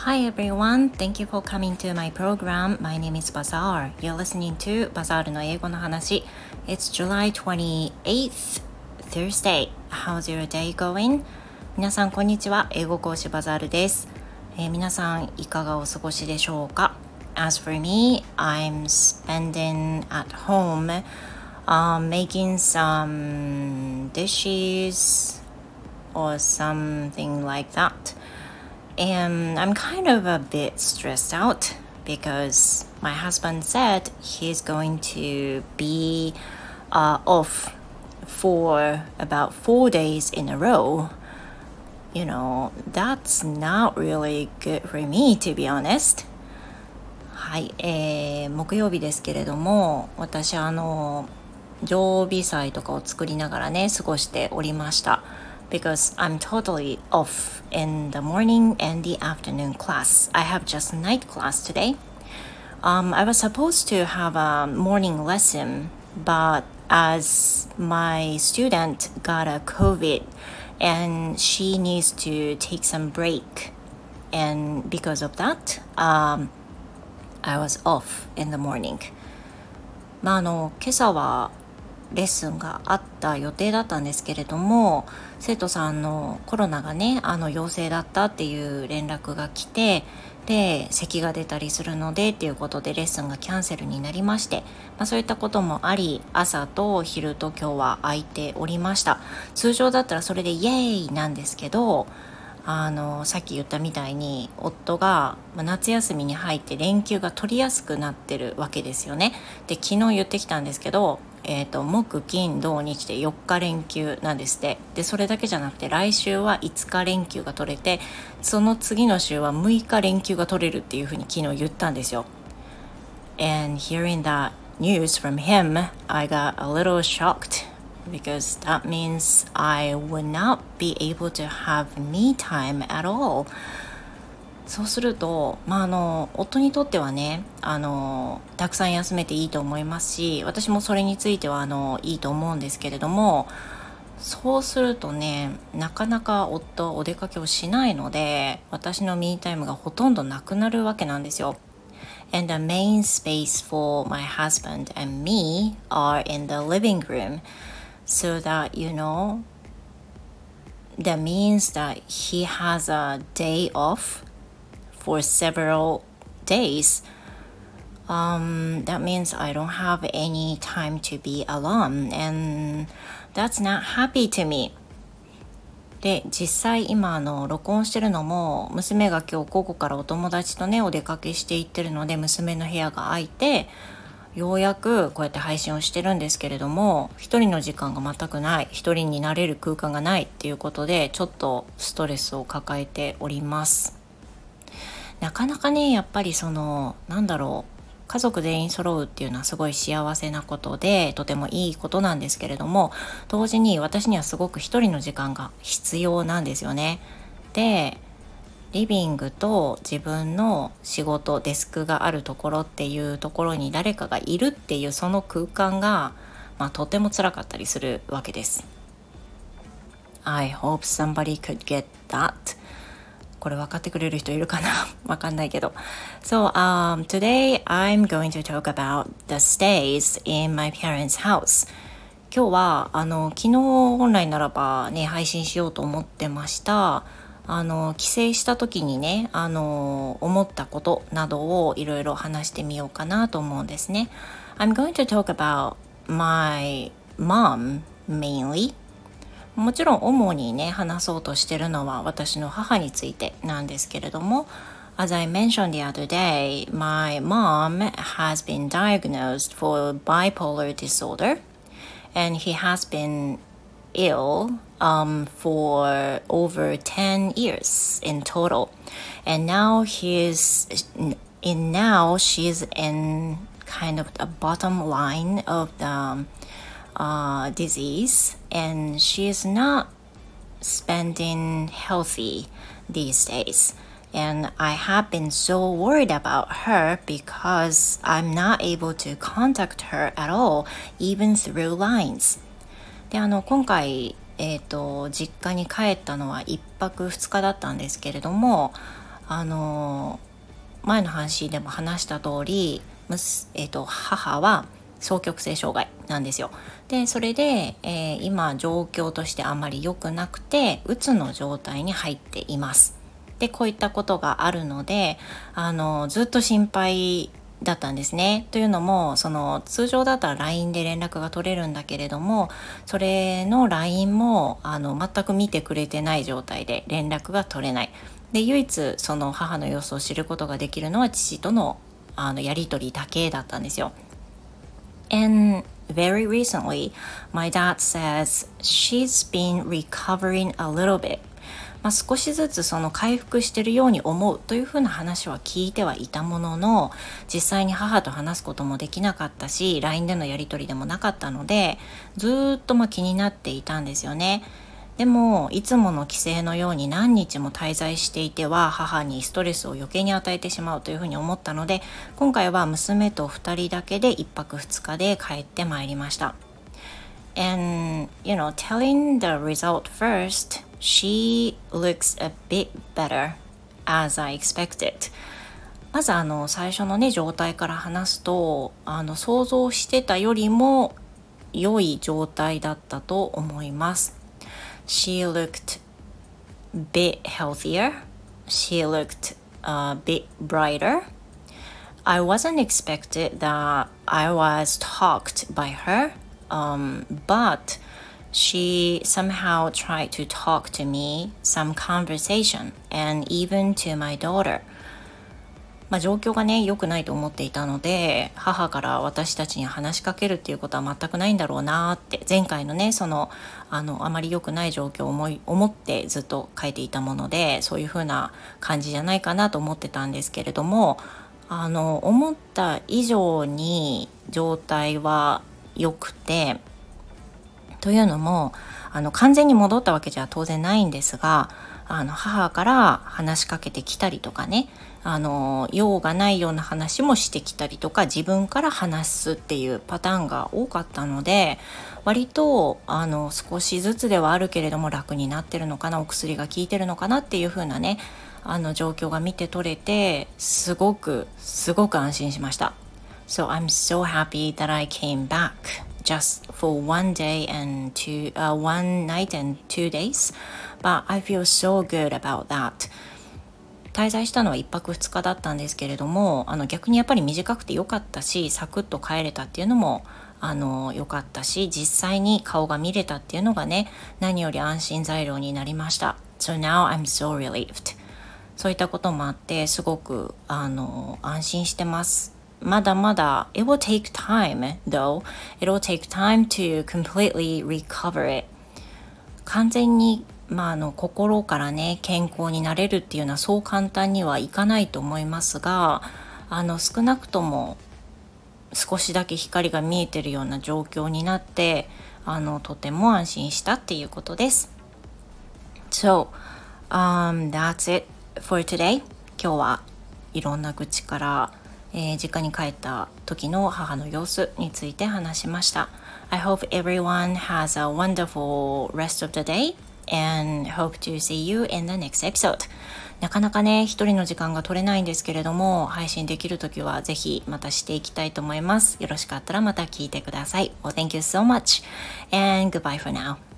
Hi everyone, thank you for coming to my program. My name is Bazaar. You're listening to Bazaar の英語の話。It's July 28th, Thursday. How's your day going? 皆さんこんにちは。英語講師バザールです。えー、皆さんいかがお過ごしでしょうか As for me, I'm spending at home um, making some dishes or something like that. And I'm kind of a bit stressed out because my husband said he's going to be uh, off for about four days in a row. You know, that's not really good for me, to be honest. はい、えー、木曜日ですけれども、私あの、常備菜とかを作りながらね、過ごしておりました。because I'm totally off in the morning and the afternoon class. I have just night class today. Um, I was supposed to have a morning lesson, but as my student got a COVID and she needs to take some break, and because of that, um, I was off in the morning. まあ、あの今朝は レッスンがあった予定だったんですけれども生徒さんのコロナがねあの陽性だったっていう連絡が来てで咳が出たりするのでっていうことでレッスンがキャンセルになりまして、まあ、そういったこともあり朝と昼と今日は空いておりました通常だったらそれでイエーイなんですけどあのさっき言ったみたいに夫が夏休みに入って連休が取りやすくなってるわけですよね。で昨日言ってきたんですけどえーと、木金土日で4日連休なんですってでそれだけじゃなくて来週は5日連休が取れてその次の週は6日連休が取れるっていうふうに昨日言ったんですよ And hearing that news from him I got a little shocked because that means I would not be able to have me time at all そうすると、まあ、あの夫にとってはねあのたくさん休めていいと思いますし私もそれについてはあのいいと思うんですけれどもそうするとねなかなか夫お出かけをしないので私のミータイムがほとんどなくなるわけなんですよ。And the main space for my husband and me are in the living room so that you know that means that he has a day off for several days, um, that means I don't have any time to be alone, and that's not happy to me. で実際今あの録音してるのも娘が今日午後からお友達とねお出かけしていってるので娘の部屋が空いてようやくこうやって配信をしてるんですけれども一人の時間が全くない一人になれる空間がないっていうことでちょっとストレスを抱えております。なかなかねやっぱりそのなんだろう家族全員揃うっていうのはすごい幸せなことでとてもいいことなんですけれども同時に私にはすごく一人の時間が必要なんですよね。でリビングと自分の仕事デスクがあるところっていうところに誰かがいるっていうその空間が、まあ、とても辛かったりするわけです。I hope somebody could get that. これ分かってくれる人いるかな？わかんないけど。So, um, today I'm going to talk about the stays in my parents' house. 今日は、あの、昨日本来ならばね、配信しようと思ってました。あの、帰省した時にね、あの、思ったことなどをいろいろ話してみようかなと思うんですね。I'm going to talk about my mom mainly. もちろん主にね話そうとしてるのは私の母についてなんですけれども As I mentioned the other day, my mom has been diagnosed for bipolar disorder and he has been ill um, for over 10 years in total. And now he's in now she's in kind of the bottom line of the uh, disease and she is not spending healthy these days. And I have been so worried about her because I'm not able to contact her at all, even through lines. で、あの、今回、えっ、ー、と、実家に帰ったのは1泊2日だったんですけれども、あの前の話でも話した通り、えーと、母は双極性障害なんですよ。でそれで、えー、今状況としてあまり良くなくてうつの状態に入っています。でこういったことがあるのであのずっと心配だったんですね。というのもその通常だったら LINE で連絡が取れるんだけれどもそれの LINE もあの全く見てくれてない状態で連絡が取れない。で唯一その母の様子を知ることができるのは父とのあのやり取りだけだったんですよ。And very recently, my dad says she's been recovering a little bit まあ、少しずつその回復してるように思うというふうな話は聞いてはいたものの実際に母と話すこともできなかったし LINE でのやり取りでもなかったのでずっとま気になっていたんですよね。でもいつもの帰省のように何日も滞在していては母にストレスを余計に与えてしまうというふうに思ったので今回は娘と2人だけで1泊2日で帰ってまいりました。And you know, telling the result first She looks a bit better as I expected. まずあの最初のね状態から話すとあの想像してたよりも良い状態だったと思います。She looked a bit healthier. She looked a bit brighter. I wasn't expected that I was talked by her, um, but she somehow tried to talk to me some conversation and even to my daughter まあ、状況がね良くないと思っていたので母から私たちに話しかけるっていうことは全くないんだろうなって前回のねそのあのあまり良くない状況を思い思ってずっと書いていたものでそういう風な感じじゃないかなと思ってたんですけれどもあの思った以上に状態は良くてというのもあの完全に戻ったわけじゃ当然ないんですがあの母から話しかけてきたりとかねあの用がないような話もしてきたりとか自分から話すっていうパターンが多かったので割とあの少しずつではあるけれども楽になってるのかなお薬が効いてるのかなっていう風なねあの状況が見て取れてすごくすごく安心しました。So I'm so happy that I came back. just for one day and two, uh, one night and two days. But I feel so good about that. 滞在したのは1泊2日だったんですけれどもあの逆にやっぱり短くてよかったしサクッと帰れたっていうのもあの良かったし実際に顔が見れたっていうのがね何より安心材料になりました。So now I'm so relieved. そういったこともあってすごくあの安心してます。まだまだ it will take time though it will take time to completely recover it 完全にまあ、あの心からね健康になれるっていうのはそう簡単にはいかないと思いますがあの少なくとも少しだけ光が見えてるような状況になってあのとても安心したっていうことです。So, um, that's it for today. 今日はいろんな愚痴からえー、実家に帰った時の母の様子について話しました。I hope everyone has a wonderful rest of the day and hope to see you in the next episode. なかなかね、一人の時間が取れないんですけれども、配信できる時はぜひまたしていきたいと思います。よろしかったらまた聞いてください。Well, thank you so much and goodbye for now.